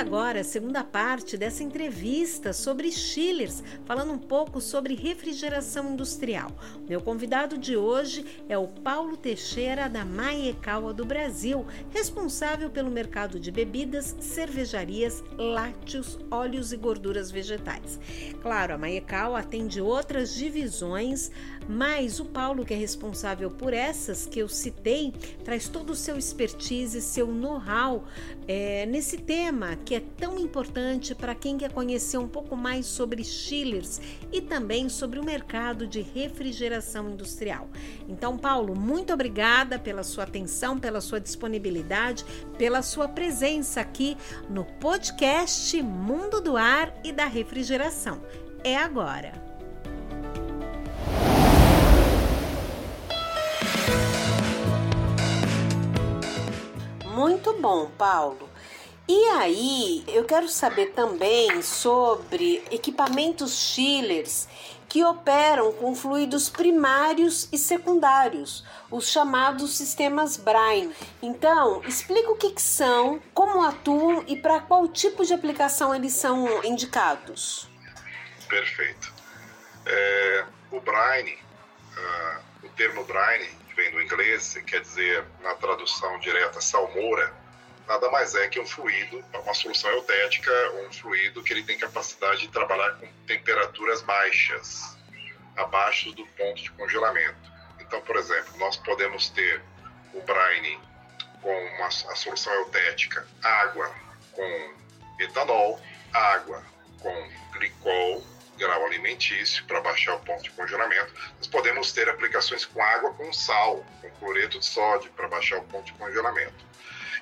Agora a segunda parte dessa entrevista sobre chillers, falando um pouco sobre refrigeração industrial. Meu convidado de hoje é o Paulo Teixeira da Maiecaua do Brasil, responsável pelo mercado de bebidas, cervejarias, lácteos, óleos e gorduras vegetais. Claro, a Maiecaua atende outras divisões, mas o Paulo, que é responsável por essas que eu citei, traz todo o seu expertise, seu know-how é, nesse tema que é tão importante para quem quer conhecer um pouco mais sobre chillers e também sobre o mercado de refrigeração industrial. Então, Paulo, muito obrigada pela sua atenção, pela sua disponibilidade, pela sua presença aqui no podcast Mundo do Ar e da Refrigeração. É agora. Muito bom, Paulo. E aí, eu quero saber também sobre equipamentos chillers que operam com fluidos primários e secundários, os chamados sistemas Brine. Então, explica o que, que são, como atuam e para qual tipo de aplicação eles são indicados. Perfeito. É, o Brine, uh, o termo Brine vem do inglês, quer dizer, na tradução direta, salmoura, nada mais é que um fluido, uma solução eutética, um fluido que ele tem capacidade de trabalhar com temperaturas baixas, abaixo do ponto de congelamento. Então, por exemplo, nós podemos ter o brine com uma, a solução eutética, água com etanol, água com glicol, grau alimentício para baixar o ponto de congelamento. Nós podemos ter aplicações com água com sal, com cloreto de sódio para baixar o ponto de congelamento.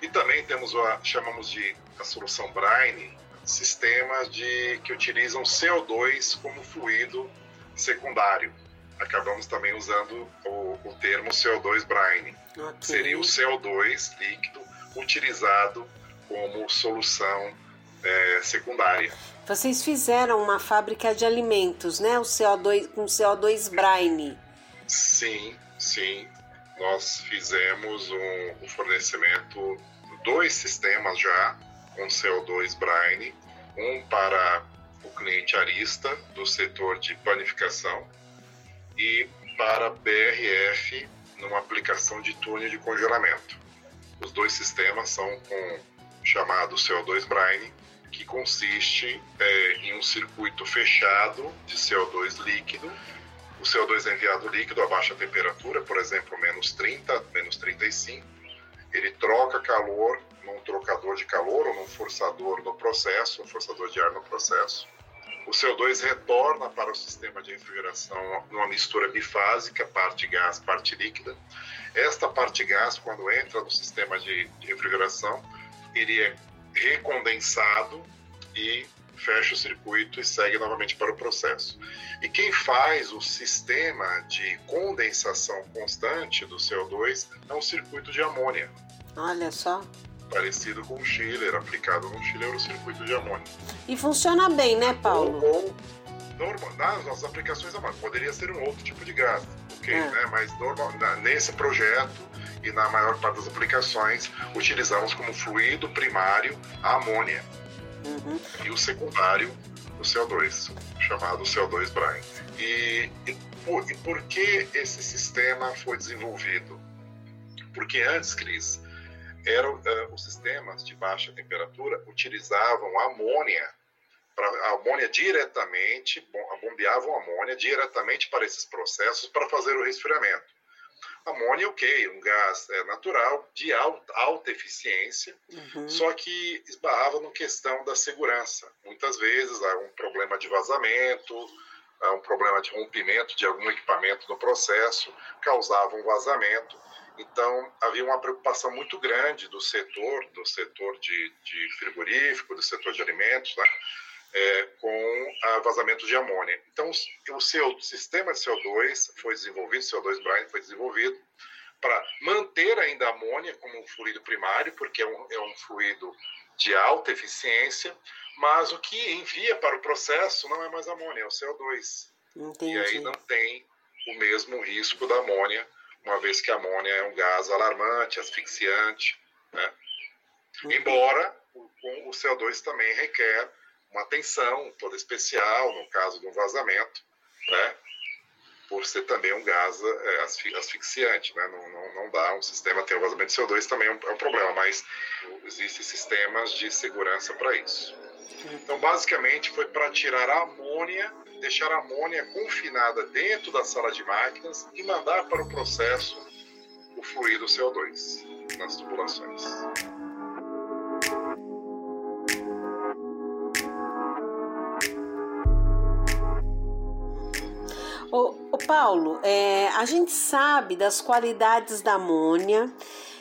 E também temos a chamamos de a solução brine, sistemas de que utilizam CO2 como fluido secundário. Acabamos também usando o, o termo CO2 brine. Okay. Seria o CO2 líquido utilizado como solução é, secundária. Vocês fizeram uma fábrica de alimentos, né? O CO2 com CO2 brine. Sim, sim. Nós fizemos um, um fornecimento dois sistemas já com CO2 brine, um para o cliente arista do setor de panificação e para BRF numa aplicação de túnel de congelamento. Os dois sistemas são com chamado CO2 brine que consiste é, em um circuito fechado de CO2 líquido. O CO2 é enviado líquido a baixa temperatura, por exemplo, menos 30, menos 35. Ele troca calor num trocador de calor ou num forçador no processo, um forçador de ar no processo. O CO2 retorna para o sistema de refrigeração numa mistura bifásica, parte gás, parte líquida. Esta parte gás, quando entra no sistema de, de refrigeração, ele é recondensado e fecha o circuito e segue novamente para o processo. E quem faz o sistema de condensação constante do CO2 é um circuito de amônia. Olha só. Parecido com o chiller, aplicado no chiller, o circuito de amônia. E funciona bem, né, Paulo? Ou, ou normal, nas nossas aplicações, poderia ser um outro tipo de gás, ok? É. Né? Mas normal, nesse projeto, e na maior parte das aplicações utilizamos como fluido primário a amônia uhum. e o secundário o CO2, chamado CO2 brine. E, e, por, e por que esse sistema foi desenvolvido? Porque antes, Cris, eram uh, os sistemas de baixa temperatura utilizavam amônia para amônia diretamente, bombeavam amônia diretamente para esses processos para fazer o resfriamento. Amônia, ok, um gás é, natural de alta, alta eficiência, uhum. só que esbarrava no questão da segurança. Muitas vezes há um problema de vazamento, há um problema de rompimento de algum equipamento no processo, causava um vazamento. Então, havia uma preocupação muito grande do setor, do setor de, de frigorífico, do setor de alimentos, né? É, com vazamento de amônia. Então, o seu sistema de CO2 foi desenvolvido, CO2 brine foi desenvolvido para manter ainda a amônia como um fluido primário, porque é um, é um fluido de alta eficiência, mas o que envia para o processo não é mais amônia, é o CO2. Entendi. E aí não tem o mesmo risco da amônia, uma vez que a amônia é um gás alarmante, asfixiante, né? Embora o CO2 também requer uma atenção toda especial no caso de um vazamento, né? por ser também um gás é, asfixiante, né? não, não, não, dá um sistema ter um vazamento de CO2 também é um, é um problema, mas existem sistemas de segurança para isso. Então, basicamente, foi para tirar a amônia, deixar a amônia confinada dentro da sala de máquinas e mandar para o processo o fluido CO2 nas tubulações. Ô, ô Paulo, é, a gente sabe das qualidades da amônia,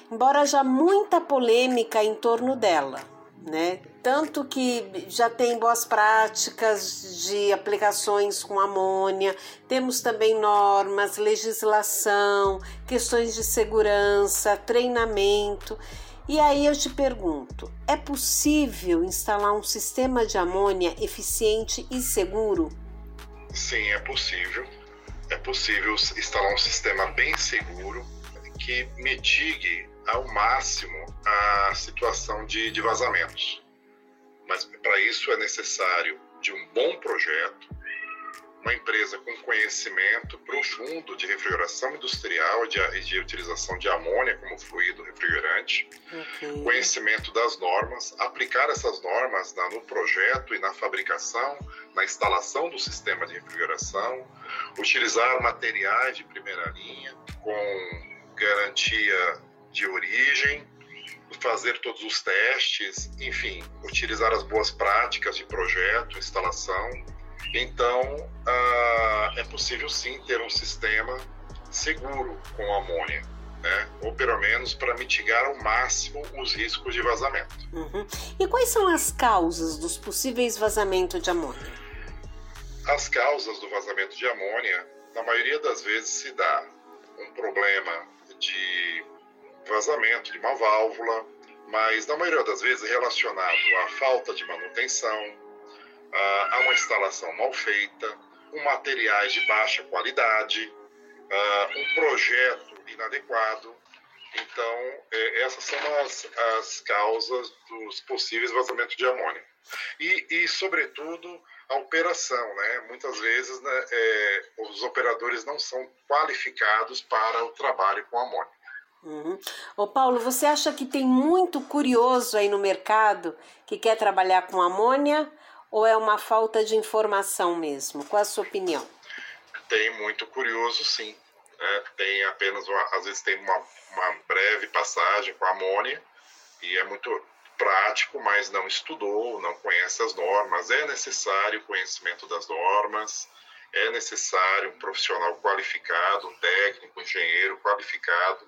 embora já muita polêmica em torno dela, né? Tanto que já tem boas práticas de aplicações com amônia, temos também normas, legislação, questões de segurança, treinamento. E aí eu te pergunto: é possível instalar um sistema de amônia eficiente e seguro? Sim, é possível é possível instalar um sistema bem seguro que mitigue ao máximo a situação de, de vazamentos. Mas para isso é necessário de um bom projeto, uma empresa com conhecimento profundo de refrigeração industrial e de, de, utilização de amônia como fluido refrigerante, okay. conhecimento das normas, aplicar essas normas na, no projeto e na fabricação, na instalação do sistema de refrigeração, utilizar materiais de primeira linha com garantia de origem, fazer todos os testes, enfim, utilizar as boas práticas de projeto, instalação então, uh, é possível sim ter um sistema seguro com amônia, né? ou pelo menos para mitigar ao máximo os riscos de vazamento. Uhum. E quais são as causas dos possíveis vazamentos de amônia? As causas do vazamento de amônia, na maioria das vezes, se dá um problema de vazamento de uma válvula, mas na maioria das vezes relacionado à falta de manutenção, uh, a uma instalação mal feita, com materiais de baixa qualidade, uh, um projeto inadequado. Então, é, essas são as, as causas dos possíveis vazamentos de amônia. E, e sobretudo, a operação, né? Muitas vezes né, é, os operadores não são qualificados para o trabalho com amônia. Uhum. Ô Paulo, você acha que tem muito curioso aí no mercado que quer trabalhar com amônia ou é uma falta de informação mesmo? Qual a sua opinião? Tem muito curioso, sim. É, tem apenas, uma, às vezes, tem uma, uma breve passagem com a amônia e é muito prático, mas não estudou, não conhece as normas. É necessário conhecimento das normas, é necessário um profissional qualificado, um técnico, um engenheiro qualificado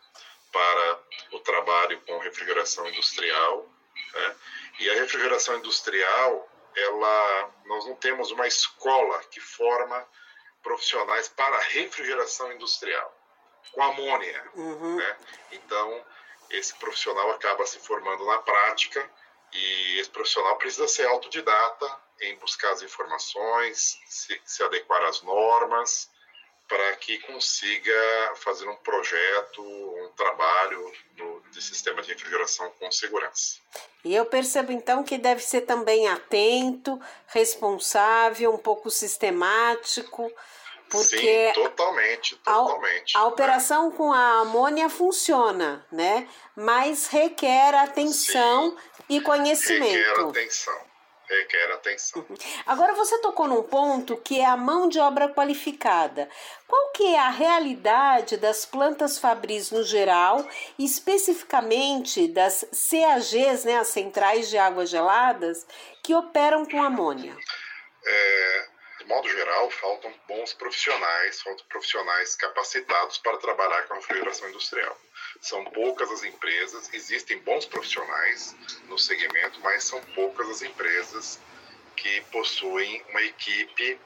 para o trabalho com refrigeração industrial. Né? E a refrigeração industrial ela, nós não temos uma escola que forma profissionais para refrigeração industrial com amônia, uhum. né? Então esse profissional acaba se formando na prática e esse profissional precisa ser autodidata em buscar as informações, se, se adequar às normas, para que consiga fazer um projeto, um trabalho do, de sistema de refrigeração com segurança. E eu percebo então que deve ser também atento, responsável, um pouco sistemático, porque Sim, totalmente, totalmente. A, a operação né? com a amônia funciona, né? Mas requer atenção Sim, e conhecimento. Requer atenção requer atenção. Agora você tocou num ponto que é a mão de obra qualificada. Qual que é a realidade das plantas fabris no geral, especificamente das CAGs, né, as centrais de águas geladas, que operam com amônia? É, de modo geral, faltam bons profissionais, faltam profissionais capacitados para trabalhar com a refrigeração industrial. São poucas as empresas, existem bons profissionais no segmento, mas são poucas as empresas que possuem uma equipe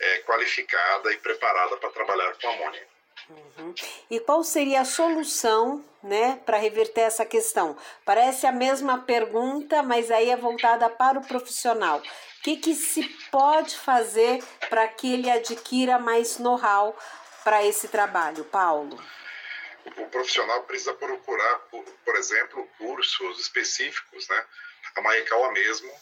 é, qualificada e preparada para trabalhar com amônia. Uhum. E qual seria a solução, né, para reverter essa questão? Parece a mesma pergunta, mas aí é voltada para o profissional. O que, que se pode fazer para que ele adquira mais know-how para esse trabalho, Paulo? O profissional precisa procurar, por, por exemplo, cursos específicos, né, A Maekawa mesmo,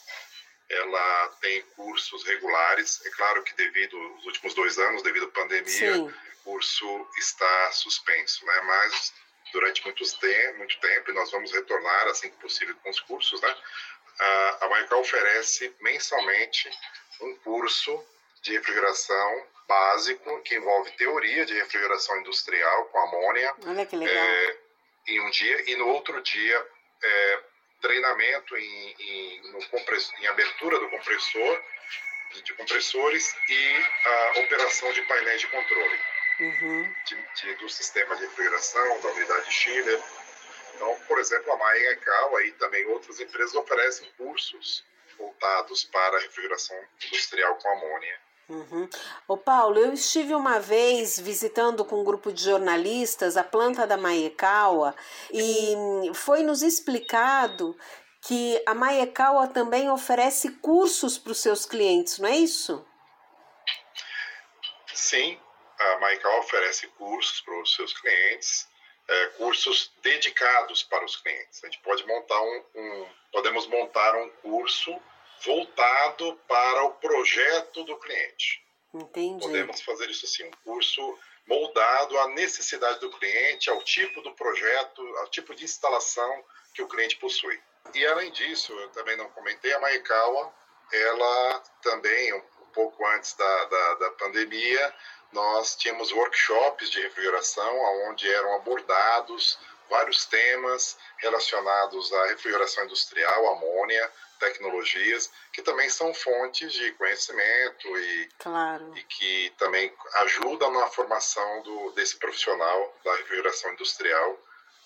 ela tem cursos regulares. É claro que devido aos últimos dois anos, devido à pandemia, Sim. o curso está suspenso, né? Mas durante muitos tempo, muito tempo, e nós vamos retornar assim que possível com os cursos, né? A, a oferece mensalmente um curso de refrigeração básico que envolve teoria de refrigeração industrial com amônia. Olha que legal. É, em um dia e no outro dia é, treinamento em, em, no em abertura do compressor, de, de, compressores e a operação de painéis de controle uhum. de, de, do sistema de refrigeração, da unidade Schiller. Então, por exemplo, a Maia Cal e também outras empresas oferecem cursos voltados para a refrigeração industrial com amônia. Uhum. Ô Paulo, eu estive uma vez visitando com um grupo de jornalistas a planta da Maekawa e foi nos explicado que a Maekawa também oferece cursos para os seus clientes, não é isso? Sim, a Maekawa oferece cursos para os seus clientes, é, cursos dedicados para os clientes. A gente pode montar um, um podemos montar um curso voltado para o projeto do cliente. Entendi. Podemos fazer isso assim, um curso moldado à necessidade do cliente, ao tipo do projeto, ao tipo de instalação que o cliente possui. E além disso, eu também não comentei, a Maekawa, ela também, um pouco antes da, da, da pandemia, nós tínhamos workshops de refrigeração, onde eram abordados vários temas relacionados à refrigeração industrial, amônia, tecnologias, que também são fontes de conhecimento e, claro. e que também ajudam na formação do, desse profissional da refrigeração industrial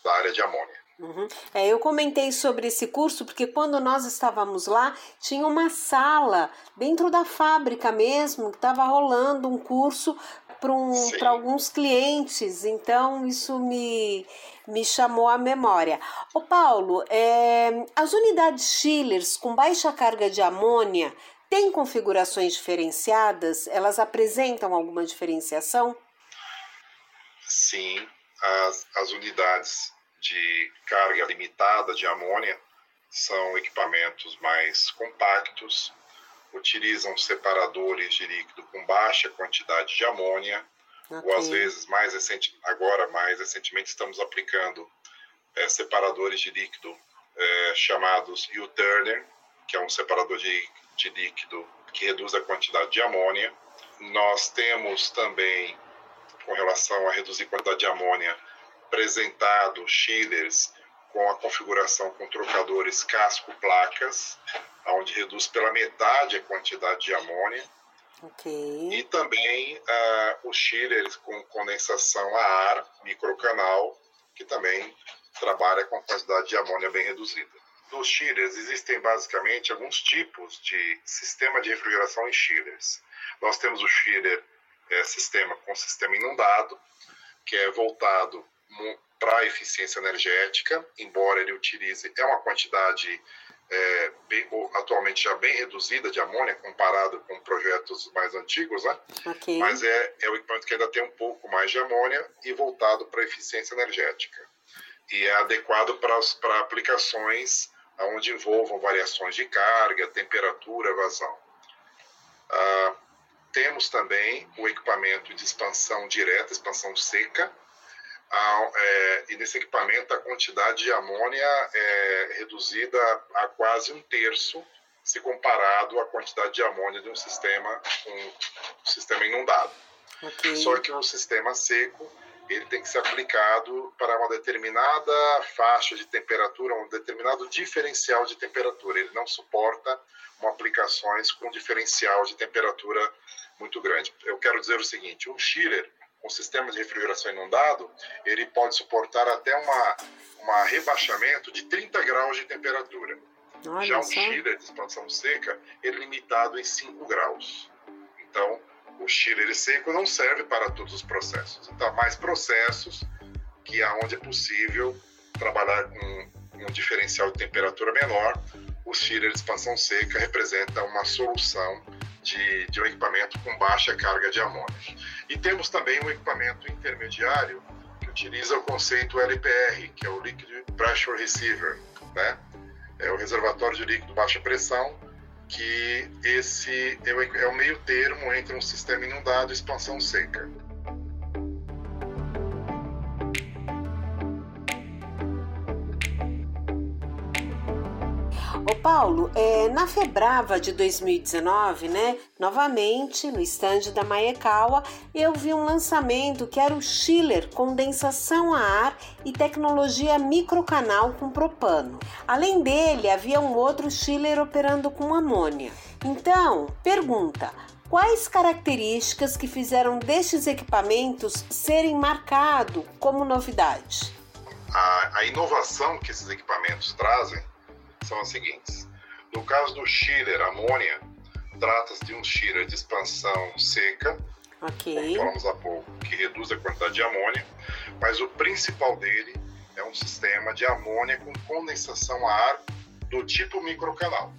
da área de amônia. Uhum. É, eu comentei sobre esse curso porque quando nós estávamos lá tinha uma sala dentro da fábrica mesmo que estava rolando um curso para alguns clientes, então isso me, me chamou a memória. Ô Paulo, é, as unidades chillers com baixa carga de amônia têm configurações diferenciadas? Elas apresentam alguma diferenciação? Sim, as, as unidades de carga limitada de amônia são equipamentos mais compactos, utilizam separadores de líquido com baixa quantidade de amônia, okay. ou às vezes mais recente, agora mais recentemente estamos aplicando é, separadores de líquido é, chamados U-Turner, que é um separador de, de líquido que reduz a quantidade de amônia. Nós temos também, com relação a reduzir a quantidade de amônia, apresentado chillers com a configuração com trocadores casco-placas, onde reduz pela metade a quantidade de amônia. Okay. E também uh, os chillers com condensação a ar, microcanal, que também trabalha com quantidade de amônia bem reduzida. Nos chillers existem basicamente alguns tipos de sistema de refrigeração em chillers. Nós temos o chiller é, sistema com sistema inundado, que é voltado para a eficiência energética, embora ele utilize é uma quantidade é, bem, atualmente já bem reduzida de amônia comparado com projetos mais antigos, né? Okay. Mas é, é o equipamento que ainda tem um pouco mais de amônia e voltado para a eficiência energética. E é adequado para, para aplicações onde envolvam variações de carga, temperatura, vazão. Ah, temos também o equipamento de expansão direta, expansão seca, a, é, e nesse equipamento a quantidade de amônia é reduzida a quase um terço se comparado à quantidade de amônia de um sistema um sistema inundado. Okay. Só que o sistema seco ele tem que ser aplicado para uma determinada faixa de temperatura, um determinado diferencial de temperatura. Ele não suporta aplicações com diferencial de temperatura muito grande. Eu quero dizer o seguinte: um chiller um sistema de refrigeração inundado, ele pode suportar até uma, uma rebaixamento de 30 graus de temperatura. Olha Já um só. chiller de expansão seca, é limitado em 5 graus. Então, o chiller seco não serve para todos os processos. Então, mais processos que aonde é possível trabalhar com um diferencial de temperatura menor, o chiller de expansão seca representa uma solução de, de um equipamento com baixa carga de amônia. E temos também um equipamento intermediário que utiliza o conceito LPR, que é o Liquid Pressure Receiver, né? é o reservatório de líquido baixa pressão, que esse é o, é meio termo entre um sistema inundado e expansão seca. Paulo, é, na Febrava de 2019, né, novamente no estande da Maekawa, eu vi um lançamento que era o chiller condensação a ar e tecnologia microcanal com propano. Além dele, havia um outro chiller operando com amônia. Então, pergunta, quais características que fizeram destes equipamentos serem marcados como novidade? A, a inovação que esses equipamentos trazem são as seguintes. No caso do chiller amônia, trata-se de um chiller de expansão seca, okay. como falamos há pouco, que reduz a quantidade de amônia, mas o principal dele é um sistema de amônia com condensação a ar do tipo microcanal.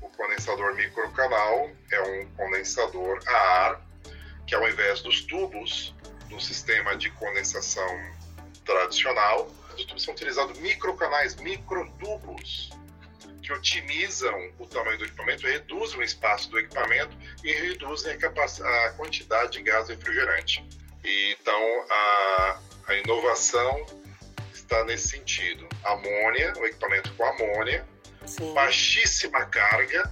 O condensador microcanal é um condensador a ar que, ao invés dos tubos do sistema de condensação tradicional, os tubos são utilizados microcanais, microtubos, que otimizam o tamanho do equipamento, reduzem o espaço do equipamento e reduzem a, a quantidade de gás refrigerante. E, então, a, a inovação está nesse sentido. Amônia, o equipamento com amônia, Sim. baixíssima carga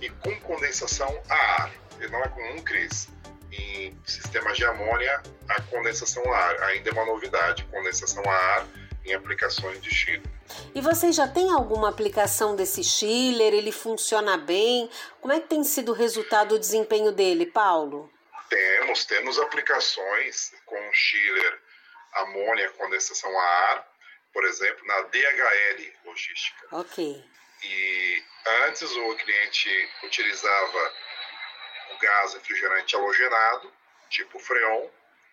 e com condensação a ar. Ele não é comum, Cris. Em sistemas de amônia, a condensação a ar ainda é uma novidade, condensação a ar em aplicações de chile. E você já tem alguma aplicação desse chiller? Ele funciona bem? Como é que tem sido o resultado, o desempenho dele, Paulo? Temos, temos aplicações com chiller amônia condensação a ar, por exemplo, na DHL logística. Ok. E antes o cliente utilizava o gás refrigerante halogenado, tipo Freon,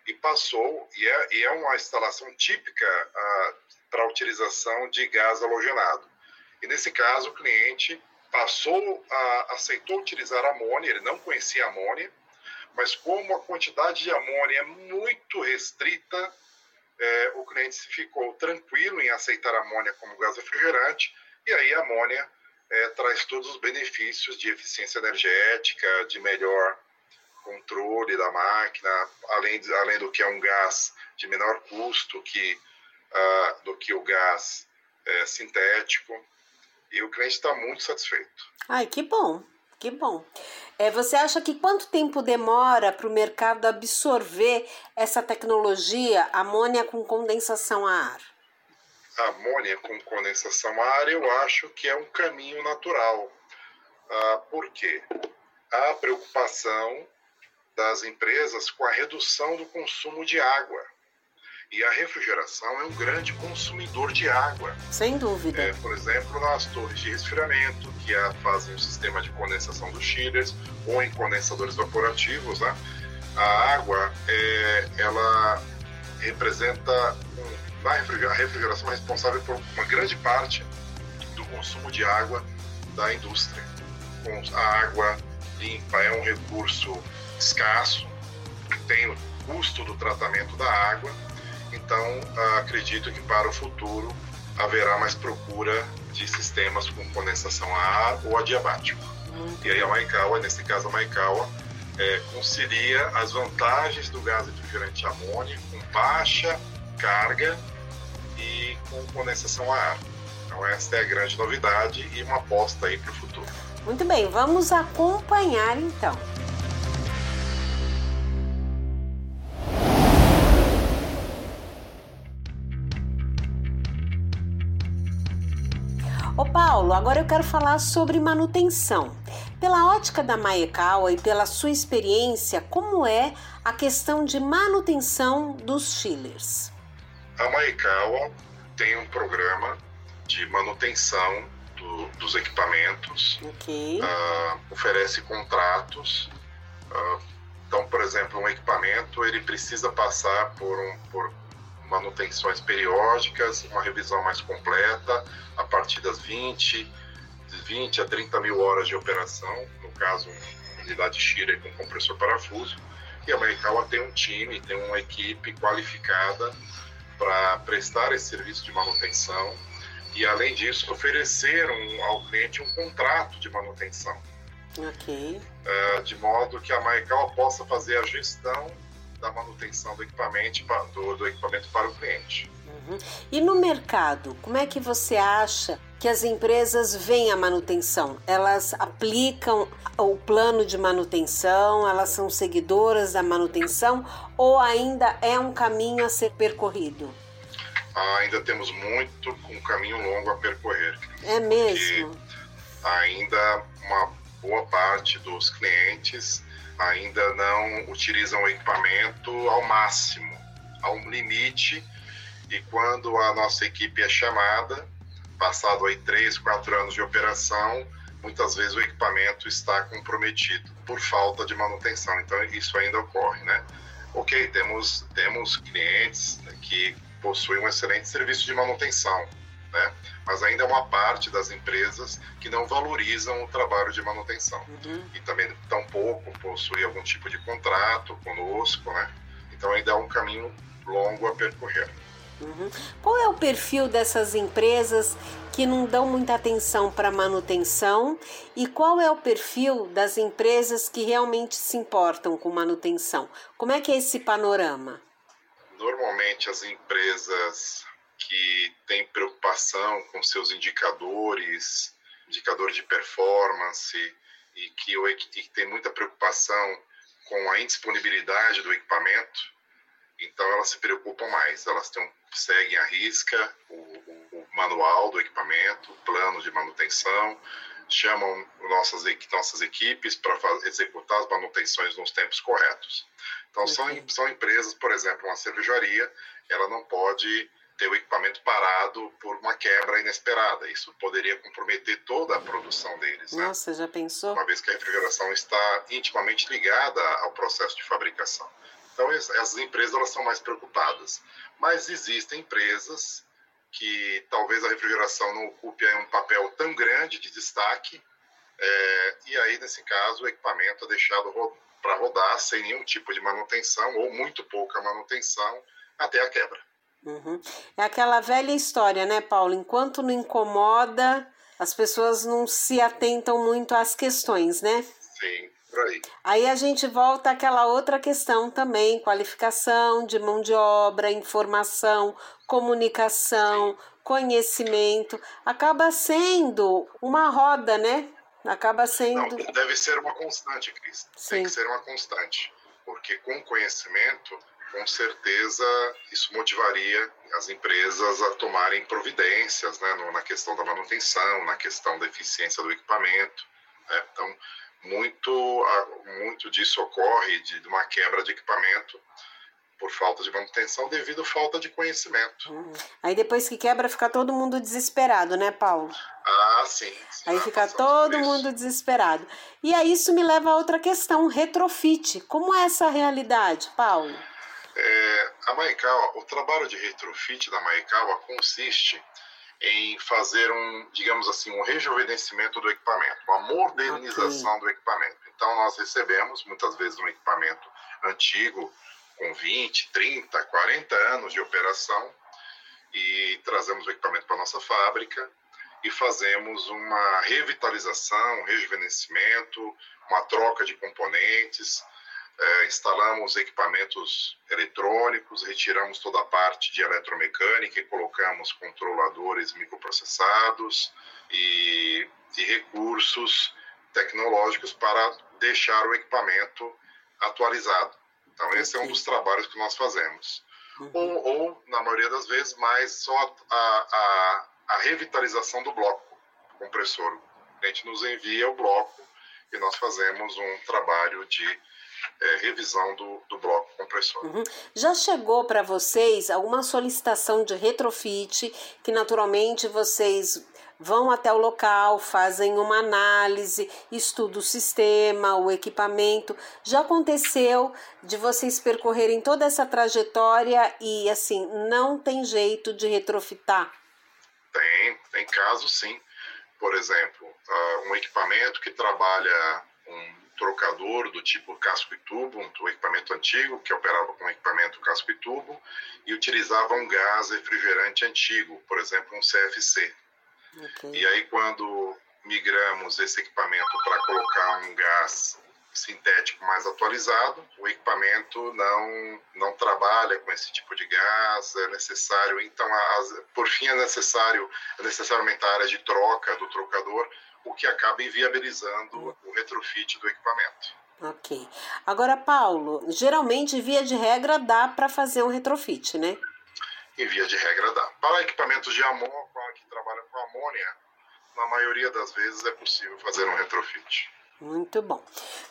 e passou, e é, e é uma instalação típica uh, para a utilização de gás halogenado. E nesse caso, o cliente passou a, aceitou utilizar amônia, ele não conhecia amônia, mas como a quantidade de amônia é muito restrita, é, o cliente ficou tranquilo em aceitar amônia como gás refrigerante, e aí a amônia é, traz todos os benefícios de eficiência energética, de melhor controle da máquina, além, além do que é um gás de menor custo que, do que o gás é, sintético. E o cliente está muito satisfeito. Ai, que bom, que bom. É, você acha que quanto tempo demora para o mercado absorver essa tecnologia amônia com condensação a ar? amônia com condensação a ar, eu acho que é um caminho natural. Ah, por quê? Há preocupação das empresas com a redução do consumo de água. E a refrigeração é um grande consumidor de água. Sem dúvida. É, por exemplo, nas torres de resfriamento, que é, fazem o sistema de condensação dos chillers, ou em condensadores evaporativos, né? a água é, ela representa um, a refrigeração é responsável por uma grande parte do consumo de água da indústria. A água limpa é um recurso escasso, tem o custo do tratamento da água, então acredito que para o futuro haverá mais procura de sistemas com condensação a ar ou adiabático. E aí a Maikawa, nesse caso a Maikawa, é, concilia as vantagens do gás refrigerante amônia com baixa carga e com condensação a ar. Então essa é a grande novidade e uma aposta aí para o futuro. Muito bem, vamos acompanhar então. Paulo, agora eu quero falar sobre manutenção. Pela ótica da Maekawa e pela sua experiência, como é a questão de manutenção dos chillers? A Maekawa tem um programa de manutenção do, dos equipamentos, okay. uh, oferece contratos. Uh, então, por exemplo, um equipamento ele precisa passar por, um, por manutenções periódicas, uma revisão mais completa, a partir das 20, 20 a 30 mil horas de operação, no caso, unidade Shire com compressor parafuso. E a Americala tem um time, tem uma equipe qualificada para prestar esse serviço de manutenção, e, além disso, ofereceram ao cliente um contrato de manutenção. Ok. Uh, de modo que a Maikawa possa fazer a gestão da manutenção do equipamento, do, do equipamento para o cliente. Uhum. E no mercado, como é que você acha que as empresas veem a manutenção? Elas aplicam o plano de manutenção, elas são seguidoras da manutenção ou ainda é um caminho a ser percorrido? ainda temos muito um caminho longo a percorrer. É mesmo. Ainda uma boa parte dos clientes ainda não utilizam o equipamento ao máximo, a um limite, e quando a nossa equipe é chamada, passado aí três, quatro anos de operação, muitas vezes o equipamento está comprometido por falta de manutenção. Então isso ainda ocorre, né? Ok, temos temos clientes que possui um excelente serviço de manutenção, né? mas ainda é uma parte das empresas que não valorizam o trabalho de manutenção. Uhum. E também tampouco possui algum tipo de contrato conosco, né? Então ainda é um caminho longo a percorrer. Uhum. Qual é o perfil dessas empresas que não dão muita atenção para manutenção e qual é o perfil das empresas que realmente se importam com manutenção? Como é que é esse panorama? normalmente as empresas que têm preocupação com seus indicadores, indicador de performance e que, o, que tem muita preocupação com a indisponibilidade do equipamento, então elas se preocupam mais, elas têm, seguem à risca o, o, o manual do equipamento, o plano de manutenção, chamam nossas, nossas equipes para executar as manutenções nos tempos corretos. Então, são, são empresas, por exemplo, uma cervejaria, ela não pode ter o equipamento parado por uma quebra inesperada. Isso poderia comprometer toda a produção deles. Né? Nossa, né? já pensou? Uma vez que a refrigeração está intimamente ligada ao processo de fabricação. Então, essas empresas elas são mais preocupadas. Mas existem empresas que talvez a refrigeração não ocupe um papel tão grande de destaque, é, e aí, nesse caso, o equipamento é deixado para rodar sem nenhum tipo de manutenção ou muito pouca manutenção até a quebra. Uhum. É aquela velha história, né, Paulo? Enquanto não incomoda, as pessoas não se atentam muito às questões, né? Sim, por aí. Aí a gente volta àquela outra questão também: qualificação de mão de obra, informação, comunicação, conhecimento. Acaba sendo uma roda, né? Acaba sendo. Não, deve ser uma constante, Cris. Sim. Tem que ser uma constante. Porque com conhecimento, com certeza, isso motivaria as empresas a tomarem providências né, na questão da manutenção, na questão da eficiência do equipamento. Né? Então, muito, muito disso ocorre de uma quebra de equipamento por falta de manutenção devido à falta de conhecimento. Uhum. Aí depois que quebra fica todo mundo desesperado, né, Paulo? Ah, sim. sim aí fica todo mundo desesperado. E aí isso me leva a outra questão, retrofit. Como é essa realidade, Paulo? É, a Maikawa, o trabalho de retrofit da Maikawa consiste em fazer um, digamos assim, um rejuvenescimento do equipamento, uma modernização okay. do equipamento. Então nós recebemos muitas vezes um equipamento antigo com 20, 30, 40 anos de operação e trazemos o equipamento para a nossa fábrica e fazemos uma revitalização, um rejuvenescimento, uma troca de componentes, é, instalamos equipamentos eletrônicos, retiramos toda a parte de eletromecânica e colocamos controladores microprocessados e, e recursos tecnológicos para deixar o equipamento atualizado. Então, esse é um dos trabalhos que nós fazemos. Uhum. Ou, ou, na maioria das vezes, mais só a, a, a revitalização do bloco compressor. A gente nos envia o bloco e nós fazemos um trabalho de é, revisão do, do bloco compressor. Uhum. Já chegou para vocês alguma solicitação de retrofit que naturalmente vocês vão até o local, fazem uma análise, estudam o sistema, o equipamento. Já aconteceu de vocês percorrerem toda essa trajetória e assim, não tem jeito de retrofitar? Tem, tem casos sim. Por exemplo, uh, um equipamento que trabalha com trocador do tipo casco e tubo, um equipamento antigo que operava com equipamento casco e tubo e utilizava um gás refrigerante antigo, por exemplo, um CFC. Okay. E aí quando migramos esse equipamento para colocar um gás sintético mais atualizado, o equipamento não não trabalha com esse tipo de gás, é necessário, então, as, por fim, é necessário, é necessário aumentar a área de troca do trocador, o que acaba inviabilizando o retrofit do equipamento. Ok. Agora, Paulo, geralmente, via de regra, dá para fazer um retrofit, né? Em via de regra, dá. Para equipamentos de amônia, que trabalham com amônia, na maioria das vezes é possível fazer um retrofit. Muito bom.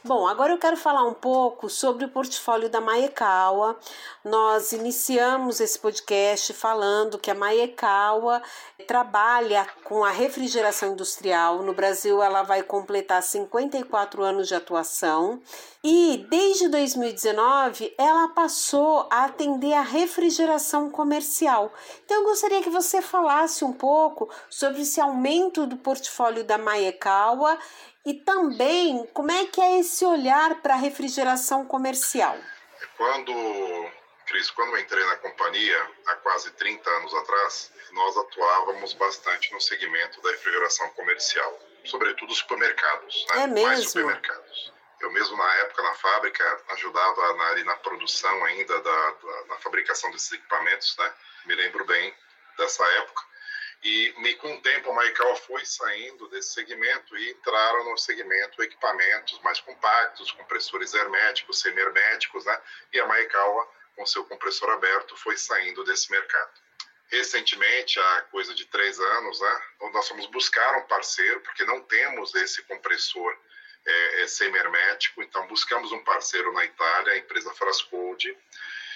Bom, agora eu quero falar um pouco sobre o portfólio da Maekawa. Nós iniciamos esse podcast falando que a Maekawa trabalha com a refrigeração industrial. No Brasil, ela vai completar 54 anos de atuação e desde 2019 ela passou a atender a refrigeração comercial. Então eu gostaria que você falasse um pouco sobre esse aumento do portfólio da Maekawa e também, como é que é esse olhar para a refrigeração comercial? Quando, Cris, quando eu entrei na companhia, há quase 30 anos atrás, nós atuávamos bastante no segmento da refrigeração comercial, sobretudo supermercados, né? É mesmo? Mais supermercados. Eu mesmo, na época, na fábrica, ajudava na, ali na produção ainda, da, da, na fabricação desses equipamentos, né? Me lembro bem dessa época. E, com o tempo a Maikawa foi saindo desse segmento e entraram no segmento equipamentos mais compactos, compressores herméticos, semi-herméticos, né? E a Maikawa, com seu compressor aberto, foi saindo desse mercado. Recentemente, há coisa de três anos, né, nós fomos buscar um parceiro, porque não temos esse compressor é, é semi-hermético, então buscamos um parceiro na Itália, a empresa Frascode,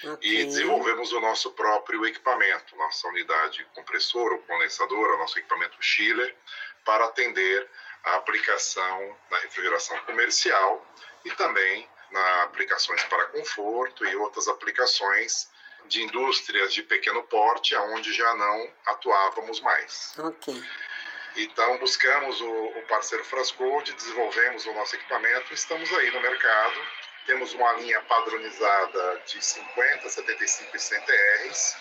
Okay. E desenvolvemos o nosso próprio equipamento, nossa unidade compressora ou condensadora, nosso equipamento chiller, para atender a aplicação na refrigeração comercial e também na aplicações para conforto e outras aplicações de indústrias de pequeno porte, aonde já não atuávamos mais. Ok. Então, buscamos o, o parceiro Frascode, desenvolvemos o nosso equipamento, estamos aí no mercado temos uma linha padronizada de 50, 75 e 100 TRs,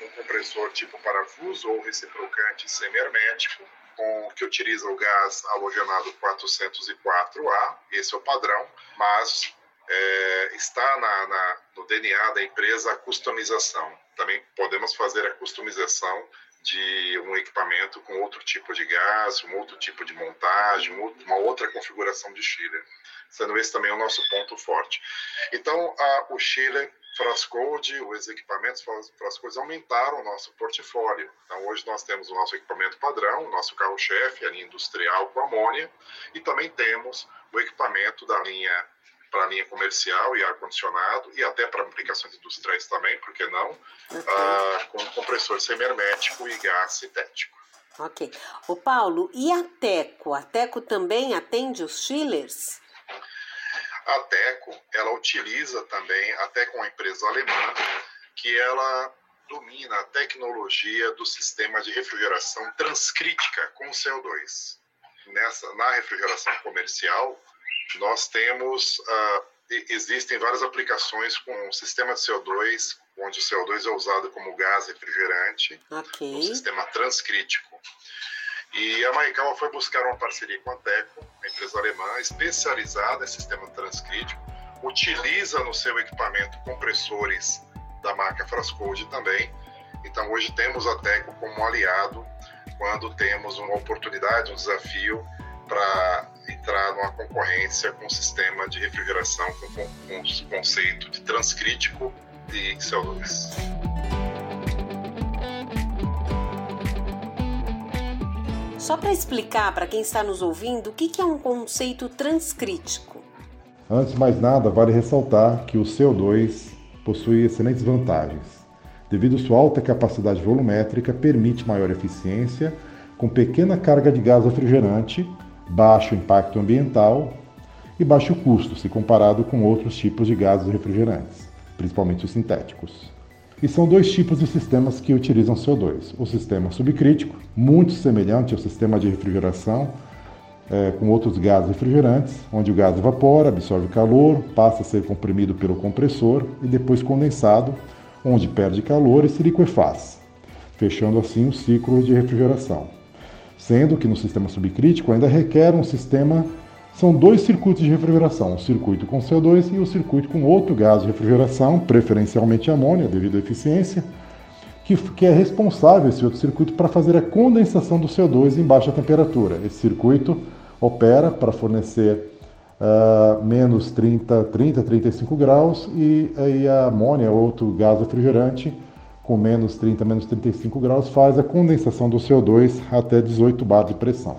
um compressor tipo parafuso ou reciprocante semi-hermético, com, que utiliza o gás halogenado 404A, esse é o padrão, mas é, está na, na, no DNA da empresa a customização. Também podemos fazer a customização de um equipamento com outro tipo de gás, um outro tipo de montagem, uma outra configuração de chiller sendo esse também o nosso ponto forte. Então, a, o Chile Frascode, os equipamentos Frascode aumentaram o nosso portfólio. Então, hoje nós temos o nosso equipamento padrão, o nosso carro-chefe, a linha industrial com amônia, e também temos o equipamento da linha para a linha comercial e ar-condicionado, e até para aplicações industriais também, por que não, ah, com compressor semi-hermético e gás sintético. Ok. O Paulo, e a Teco? A Teco também atende os chillers? A Teco, ela utiliza também, até com a empresa alemã, que ela domina a tecnologia do sistema de refrigeração transcrítica com CO2. Nessa, na refrigeração comercial, nós temos, uh, existem várias aplicações com sistema de CO2, onde o CO2 é usado como gás refrigerante, okay. um sistema transcrítico. E a Maikawa foi buscar uma parceria com a Teco, uma empresa alemã especializada em sistema transcrítico, utiliza no seu equipamento compressores da marca Frascode também. Então hoje temos a Teco como aliado quando temos uma oportunidade, um desafio para entrar numa concorrência com um sistema de refrigeração com, com, com conceito de transcrítico e CO2. Só para explicar para quem está nos ouvindo o que é um conceito transcrítico. Antes de mais nada, vale ressaltar que o CO2 possui excelentes vantagens. Devido à sua alta capacidade volumétrica, permite maior eficiência, com pequena carga de gás refrigerante, baixo impacto ambiental e baixo custo se comparado com outros tipos de gases refrigerantes, principalmente os sintéticos. E são dois tipos de sistemas que utilizam CO2. O sistema subcrítico, muito semelhante ao sistema de refrigeração, é, com outros gases refrigerantes, onde o gás evapora, absorve calor, passa a ser comprimido pelo compressor e depois condensado, onde perde calor e se liquefaz, fechando assim o ciclo de refrigeração. Sendo que no sistema subcrítico ainda requer um sistema são dois circuitos de refrigeração, o circuito com CO2 e o circuito com outro gás de refrigeração, preferencialmente amônia, devido à eficiência, que, que é responsável esse outro circuito para fazer a condensação do CO2 em baixa temperatura. Esse circuito opera para fornecer uh, menos 30, 30, 35 graus e, e a amônia, outro gás refrigerante, com menos 30, menos 35 graus, faz a condensação do CO2 até 18 bar de pressão.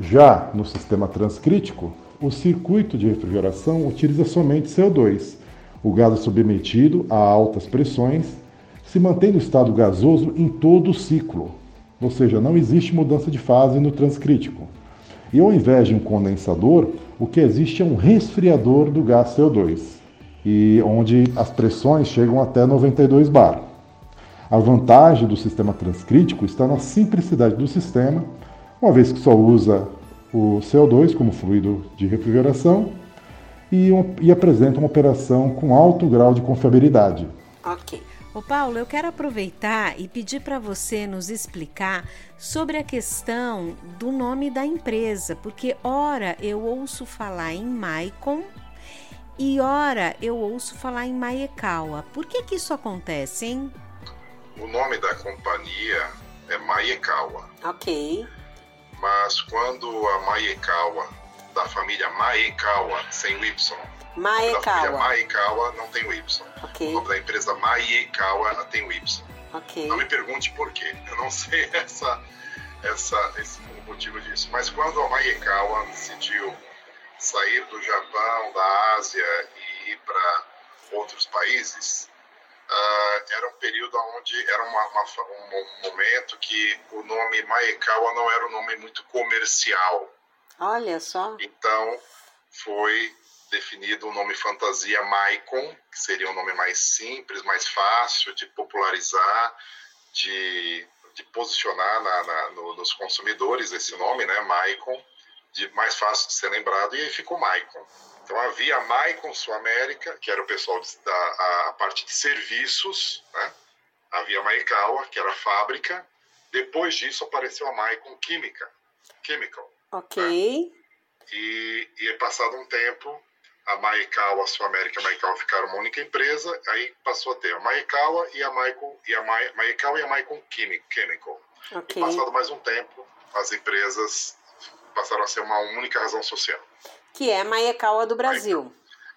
Já no sistema transcrítico, o circuito de refrigeração utiliza somente CO2. O gás é submetido a altas pressões, se mantém no estado gasoso em todo o ciclo, ou seja, não existe mudança de fase no transcrítico. E ao invés de um condensador, o que existe é um resfriador do gás CO2, e onde as pressões chegam até 92 bar. A vantagem do sistema transcrítico está na simplicidade do sistema uma vez que só usa o CO2 como fluido de refrigeração e, e apresenta uma operação com alto grau de confiabilidade. Ok. Ô Paulo, eu quero aproveitar e pedir para você nos explicar sobre a questão do nome da empresa, porque ora eu ouço falar em Maicon e ora eu ouço falar em Maekawa. Por que que isso acontece, hein? O nome da companhia é Maekawa. Ok. Mas quando a Maekawa, da família Maekawa, sem o Y, Maekawa. Da família Maekawa não tem o Y. Okay. O nome da empresa Maekawa tem o Y. Okay. Não me pergunte por quê. Eu não sei essa, essa, esse, o motivo disso. Mas quando a Maekawa decidiu sair do Japão, da Ásia e ir para outros países, uh, era um período onde era uma, uma, um momento que o nome Maekawa não era um nome muito comercial. Olha só. Então foi definido o nome fantasia Maicon, que seria um nome mais simples, mais fácil de popularizar, de, de posicionar na, na, no, nos consumidores esse nome, né, Maicon, de mais fácil de ser lembrado, e aí ficou Maicon. Então havia a Maicon Sul América, que era o pessoal da a, a parte de serviços, né? havia a Maikawa, que era a fábrica. Depois disso apareceu a Maicon Química, Chemical. Ok. Né? E, e passado um tempo, a Maikawa Sul América e a Maikawa ficaram uma única empresa, aí passou a ter a Maikawa e a Maicon e a Maikawa e a Maicon Chemical. Okay. E passado mais um tempo, as empresas passaram a ser uma única razão social que é Maekawa do Brasil.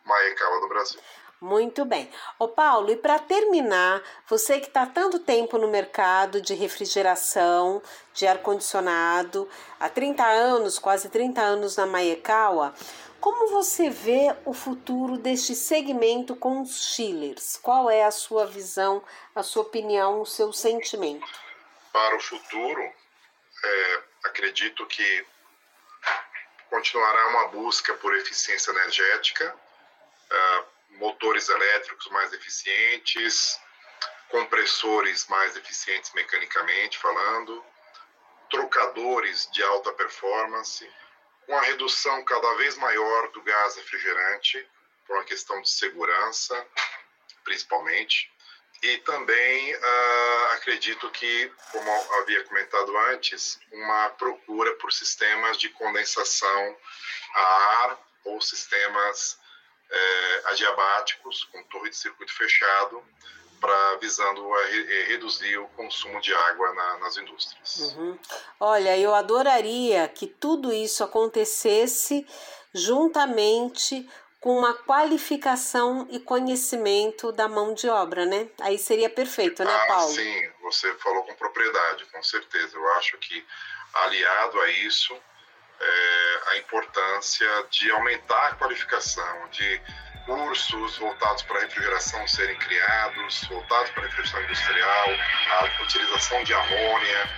Maekawa do Brasil. Muito bem. Ô Paulo, e para terminar, você que está tanto tempo no mercado de refrigeração, de ar-condicionado, há 30 anos, quase 30 anos na Maekawa, como você vê o futuro deste segmento com os chillers? Qual é a sua visão, a sua opinião, o seu sentimento? Para o futuro, é, acredito que continuará uma busca por eficiência energética, uh, motores elétricos mais eficientes, compressores mais eficientes mecanicamente falando, trocadores de alta performance, com a redução cada vez maior do gás refrigerante, por uma questão de segurança, principalmente, e também uh, acredito que, como havia comentado antes, uma procura por sistemas de condensação a ar ou sistemas eh, adiabáticos com torre de circuito fechado para visando a re reduzir o consumo de água na, nas indústrias. Uhum. Olha, eu adoraria que tudo isso acontecesse juntamente com uma qualificação e conhecimento da mão de obra, né? Aí seria perfeito, né, ah, Paulo? Sim, você falou com propriedade, com certeza. Eu acho que aliado a isso, é, a importância de aumentar a qualificação, de cursos voltados para a refrigeração serem criados, voltados para a refrigeração industrial, a utilização de amônia.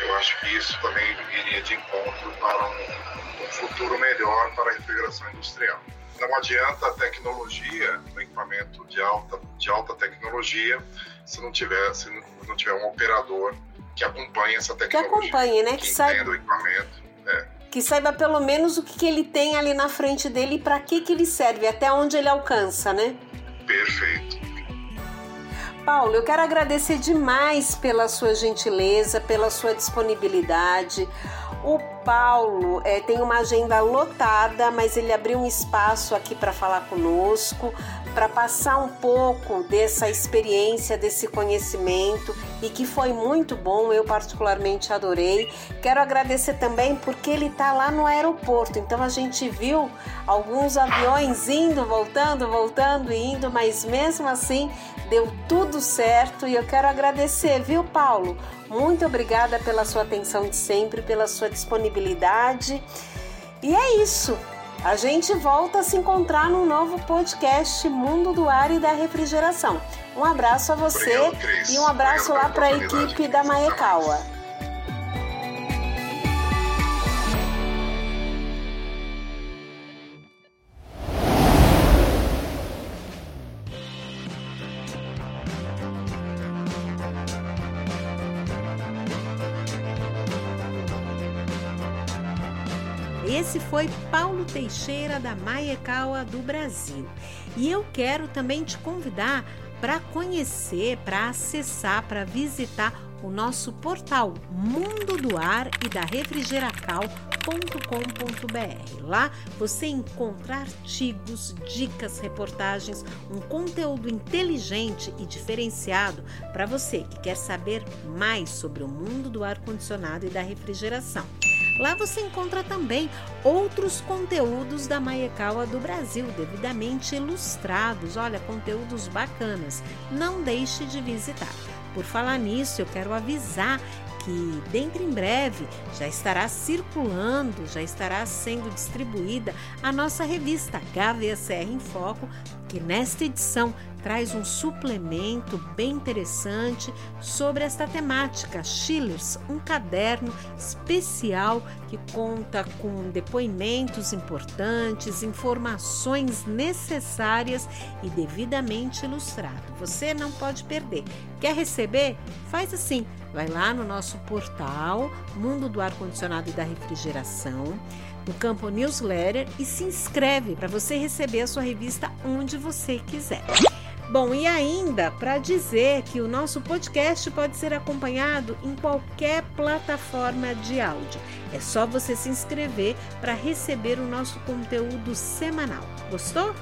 Eu acho que isso também iria de encontro para um, um futuro melhor para a refrigeração industrial não adianta a tecnologia, um equipamento de alta, de alta tecnologia, se não tiver, se não tiver um operador que acompanhe essa tecnologia. Que acompanhe, né? Que, que entenda o equipamento. É. que saiba pelo menos o que, que ele tem ali na frente dele e para que, que ele serve, até onde ele alcança, né? Perfeito. Paulo, eu quero agradecer demais pela sua gentileza, pela sua disponibilidade. O Paulo é, tem uma agenda lotada, mas ele abriu um espaço aqui para falar conosco para passar um pouco dessa experiência, desse conhecimento e que foi muito bom, eu particularmente adorei. Quero agradecer também porque ele está lá no aeroporto, então a gente viu alguns aviões indo, voltando, voltando e indo, mas mesmo assim deu tudo certo e eu quero agradecer, viu, Paulo? Muito obrigada pela sua atenção de sempre, pela sua disponibilidade. E é isso. A gente volta a se encontrar no novo podcast Mundo do Ar e da Refrigeração. Um abraço a você Obrigado, e um abraço Obrigado lá para a equipe da Maekawa. Teixeira da Maekawa do Brasil. E eu quero também te convidar para conhecer, para acessar, para visitar o nosso portal Mundo do Ar e da Refrigeracal.com.br. Lá você encontra artigos, dicas, reportagens, um conteúdo inteligente e diferenciado para você que quer saber mais sobre o mundo do ar condicionado e da refrigeração. Lá você encontra também outros conteúdos da Maekawa do Brasil, devidamente ilustrados. Olha, conteúdos bacanas. Não deixe de visitar. Por falar nisso, eu quero avisar que dentro em breve já estará circulando, já estará sendo distribuída a nossa revista HVSR em Foco, que nesta edição traz um suplemento bem interessante sobre esta temática. Schillers, um caderno especial que conta com depoimentos importantes, informações necessárias e devidamente ilustrado. Você não pode perder. Quer receber? Faz assim. Vai lá no nosso portal Mundo do Ar Condicionado e da Refrigeração no campo newsletter e se inscreve para você receber a sua revista onde você quiser. Bom, e ainda para dizer que o nosso podcast pode ser acompanhado em qualquer plataforma de áudio. É só você se inscrever para receber o nosso conteúdo semanal. Gostou?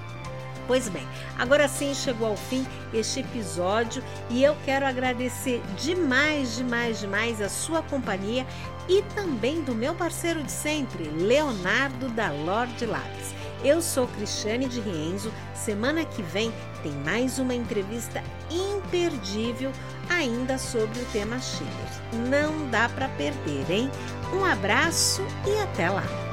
Pois bem, agora sim chegou ao fim este episódio e eu quero agradecer demais, demais, demais a sua companhia e também do meu parceiro de sempre, Leonardo da Lorde Labs. Eu sou Cristiane de Rienzo. Semana que vem tem mais uma entrevista imperdível ainda sobre o tema Schiller. Não dá para perder, hein? Um abraço e até lá!